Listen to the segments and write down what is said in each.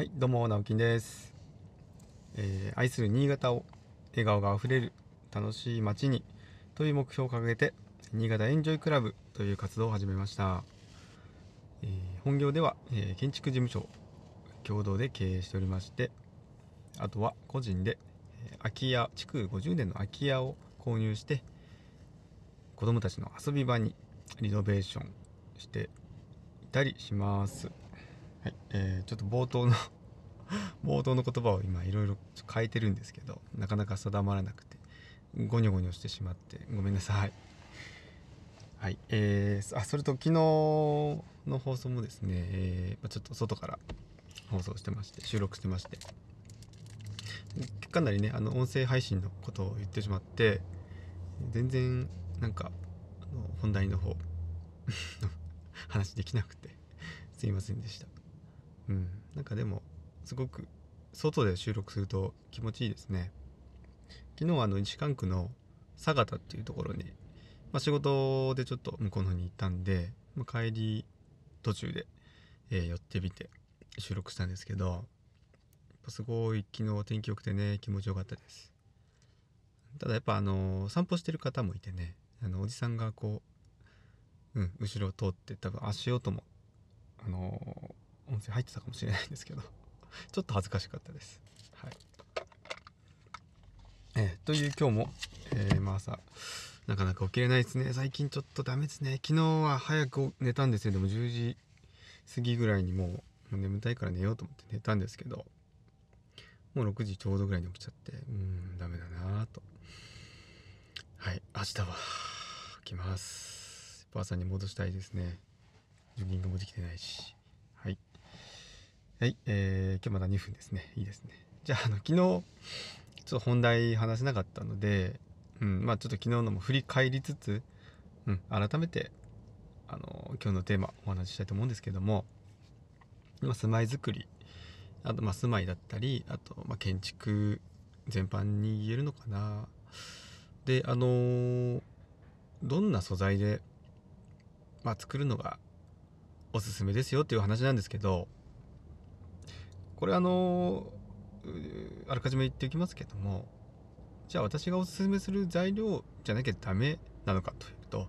はい、どうも、直樹です、えー愛する新潟を笑顔があふれる楽しい街にという目標を掲げて、新潟エンジョイクラブという活動を始めました。えー本業では、えー建築事務所共同で経営しておりまして、あとは個人で、え空き家、築50年の空き家を購入して、子供たちの遊び場にリノベーションしていたりします。はい、えーちょっと冒頭の 冒頭の言葉を今いろいろ変えてるんですけどなかなか定まらなくてゴニョゴニョしてしまってごめんなさい。はい。えー、あそれと昨日の放送もですね、えーちょっと外から放送してまして収録してましてかなりねあの音声配信のことを言ってしまって全然なんかあの本題の方 話できなくてすいませんでした。うん。なんかでもすごく外で収録すると気持ちいいですね。昨日はあの石川区の佐賀田っていうところに、まあ、仕事でちょっと向こうの方に行ったんで、まあ、帰り途中で、えー寄ってみて収録したんですけどすごい昨日天気良くてね気持ちよかったです。ただやっぱあの散歩してる方もいてねあのおじさんがこう、うん、後ろを通って多分足音もあの音声入ってたかもしれないんですけど。ちょっと恥ずかしかったです。はい。えーという今日も、えーまあ朝なかなか起きれないですね。最近ちょっとダメですね。昨日は早く寝たんですよでも10時過ぎぐらいにもう眠たいから寝ようと思って寝たんですけど。もう6時ちょうどぐらいに起きちゃってうんダメだなと。はい。明日は起きます。やっぱ朝に戻したいですね。ジョギングもできてないし。はい、えー今日まだ2分ですね。いいですね。じゃああの昨日ちょっと本題話せなかったのでうんまあちょっと昨日のも振り返りつつうん改めてあの今日のテーマお話ししたいと思うんですけども、まあ、住まいづくりあとまあ住まいだったりあとまあ建築全般に言えるのかな。であのどんな素材で、まあ、作るのがおすすめですよっていう話なんですけどこれあのあらかじめ言っておきますけどもじゃあ私がおすすめする材料じゃなきゃダメなのかというと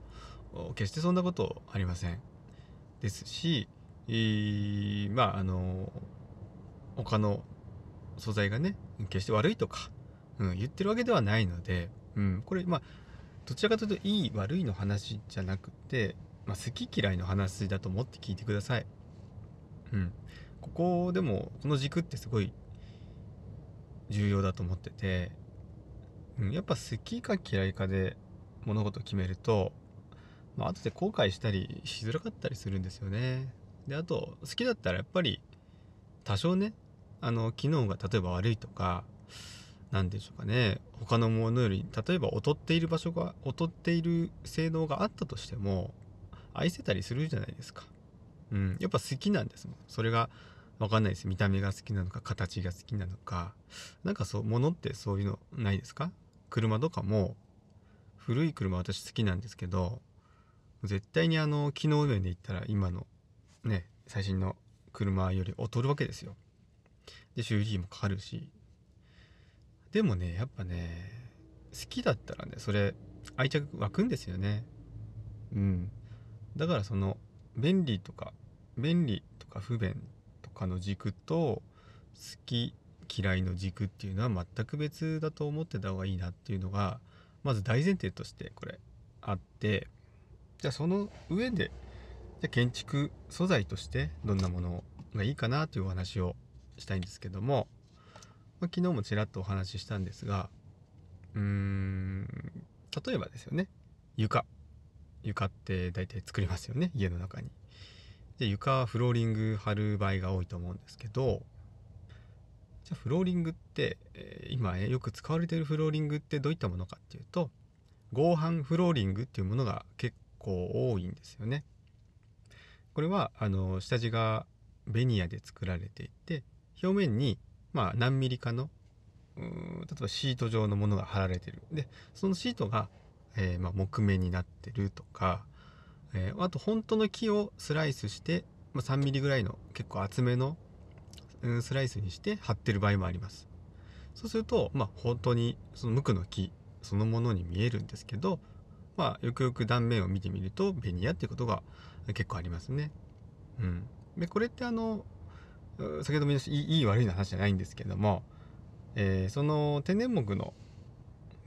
決してそんなことありませんですし、えーまああの他の素材がね決して悪いとか、うん、言ってるわけではないので、うん、これまあどちらかというといい悪いの話じゃなくて、まあ、好き嫌いの話だと思って聞いてください。うん、ここでもこの軸ってすごい重要だと思ってて、うん、やっぱ好きか嫌いかで物事を決めると、まあ後で後悔したりしづらかったりするんですよね。であと好きだったらやっぱり多少ねあの機能が例えば悪いとか何でしょうかね他のものより例えば劣っている場所が劣っている性能があったとしても愛せたりするじゃないですか。うん、やっぱ好きなんですもん。それが分かんないです。見た目が好きなのか形が好きなのか。なんかそう物ってそういうのないですか？車とかも古い車私好きなんですけど絶対にあの機能面で言ったら今のね最新の車より劣るわけですよ。で修理費もかかるし。でもねやっぱね好きだったらねそれ愛着湧くんですよね。うん。だからその便利とか便利とか不便とかの軸と好き嫌いの軸っていうのは全く別だと思ってた方がいいなっていうのがまず大前提としてこれあってじゃあその上でじゃ建築素材としてどんなものがいいかなというお話をしたいんですけども、まあ昨日もちらっとお話ししたんですがうーん例えばですよね床床って大体作りますよね家の中に。で床はフローリング貼る場合が多いと思うんですけどじゃあフローリングって、えー今よく使われているフローリングってどういったものかっていうと合板フローリングっていうものが結構多いんですよね。これはあの下地がベニヤで作られていて表面にまあ何ミリかの例えばシート状のものが貼られてるでそのシートが、えーまあ、木目になってるとか、えーあと本当の木をスライスして、まあ、3ミリぐらいの結構厚めのうんスライスにして貼ってる場合もあります。そうするとまあ本当にその無垢の木そのものに見えるんですけどまあよくよく断面を見てみるとベニヤっていうことが結構ありますね。うん。でこれってあの先ほども言いましたいいい悪いの話じゃないんですけども、えーその天然木の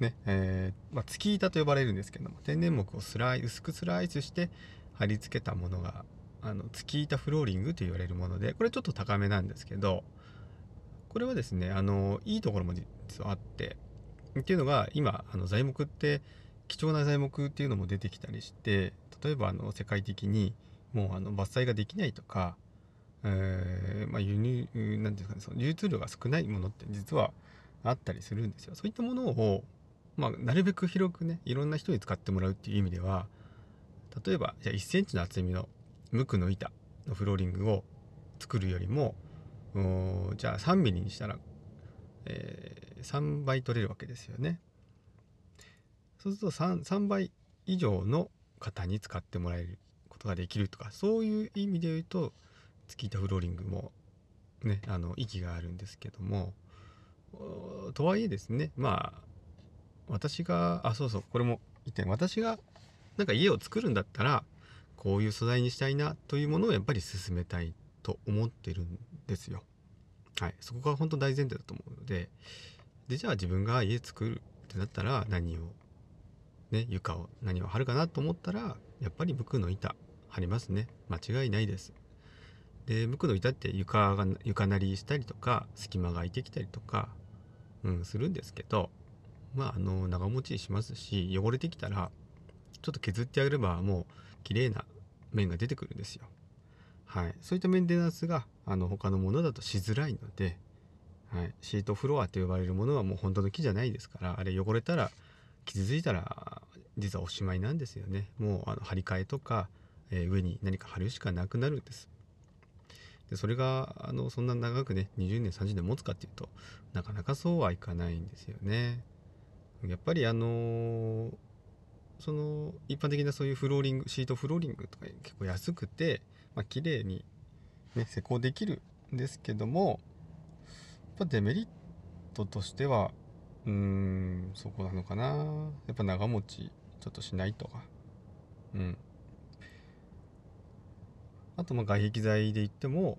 ねえーまあ、月板と呼ばれるんですけども天然木をスライ薄くスライスして貼り付けたものがあの月板フローリングと言われるものでこれちょっと高めなんですけどこれはですねあのいいところも実はあってっていうのが今あの材木って貴重な材木っていうのも出てきたりして例えばあの世界的にもうあの伐採ができないとか、えーまあ、輸入なんていうんですかねその流通量が少ないものって実はあったりするんですよ。そういったものをまあ、なるべく広くねいろんな人に使ってもらうっていう意味では例えばじゃあ1センチの厚みの無垢の板のフローリングを作るよりもじゃあ3ミリにしたら、えー、3倍取れるわけですよね。そうすると 3, 3倍以上の方に使ってもらえることができるとかそういう意味で言うと月板フローリングもねあの意義があるんですけどもとはいえですねまあ私があそうそうこれも言って私がなんか家を作るんだったらこういう素材にしたいなというものをやっぱり進めたいと思ってるんですよ。はい、そこが本当大前提だと思うのででじゃあ自分が家作るってなったら何をね床を何を張るかなと思ったらやっぱり無垢の板張りますね間違いないです。で無垢の板って床が床なりしたりとか隙間が空いてきたりとか、うん、するんですけどまああの長持ちしますし汚れてきたらちょっと削ってあげればもう綺麗な面が出てくるんですよ。はい、そういったメンテナンスがあの他のものだとしづらいので、はい、シートフロアと呼ばれるものはもう本当の木じゃないですからあれ汚れたら傷ついたら実はおしまいなんですよね。もうあの張り替えとか、えー、上に何か貼るしかなくなるんです。でそれがあのそんな長くね20年30年持つかっていうとなかなかそうはいかないんですよね。やっぱりあのー、その一般的なそういうフローリングシートフローリングとか結構安くて、まあ綺麗に、ね、施工できるんですけどもやっぱデメリットとしてはうーんそこなのかな。やっぱ長持ちちょっとしないとか。うん。あとまあ外壁材で言っても、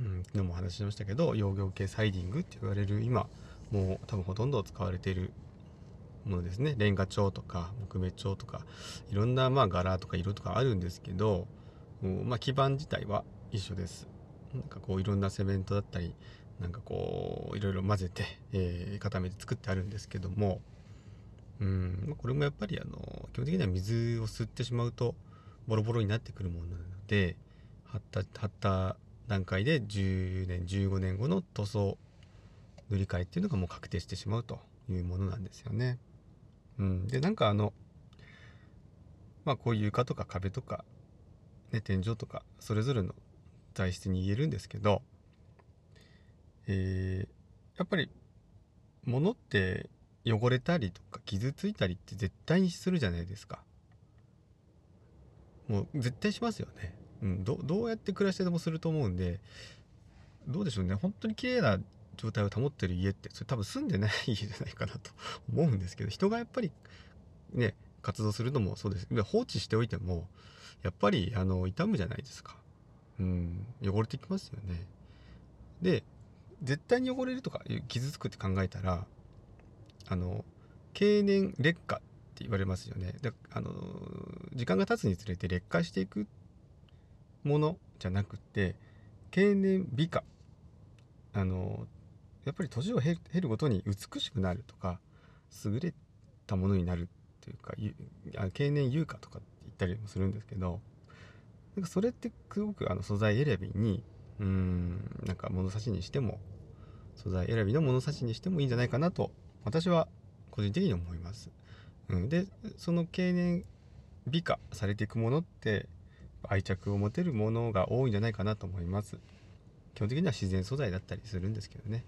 うん、昨日も話しましたけど養業系サイディングって言われる今もう多分ほとんど使われているものですね。レンガ調とか木目調とかいろんなまあ柄とか色とかあるんですけど、まあ、基盤自体は一緒です。なんかこういろんなセメントだったりなんかこういろいろ混ぜて、えー、固めて作ってあるんですけどもうんこれもやっぱりあの基本的には水を吸ってしまうとボロボロになってくるものなので貼った貼った段階で10年15年後の塗装塗り替えっていうのがもう確定してしまうというものなんですよね。うん、でなんかあのまあこういう床とか壁とか、ね、天井とかそれぞれの材質に言えるんですけど、えー、やっぱり物って汚れたりとか傷ついたりって絶対にするじゃないですか。もう絶対しますよね。うん、どどうやって暮らしてでもすると思うんでどうでしょうね本当に綺麗な状態を保ってる家ってそれ多分住んでない家じゃないかなと 思うんですけど人がやっぱりね活動するのもそうです。放置しておいてもやっぱりあの傷むじゃないですか。うん汚れてきますよね。で絶対に汚れるとか傷つくって考えたらあの経年劣化って言われますよね。であの時間が経つにつれて劣化していくものじゃなくて経年美化。あのやっぱり年を経るごとに美しくなるとか優れたものになるっていうか経年優化とかって言ったりもするんですけどなんかそれってすごくあの素材選びにうんなんか物差しにしても素材選びの物差しにしてもいいんじゃないかなと私は個人的に思います。うん、でその経年美化されていくものって愛着を持てるものが多いんじゃないかなと思います。基本的には自然素材だったりするんですけどね。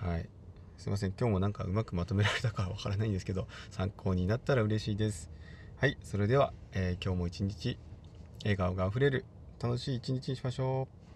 はい。すいません。今日もなんかうまくまとめられたかわからないんですけど参考になったら嬉しいです。はい。それでは、えー、今日も一日笑顔があふれる楽しい一日にしましょう。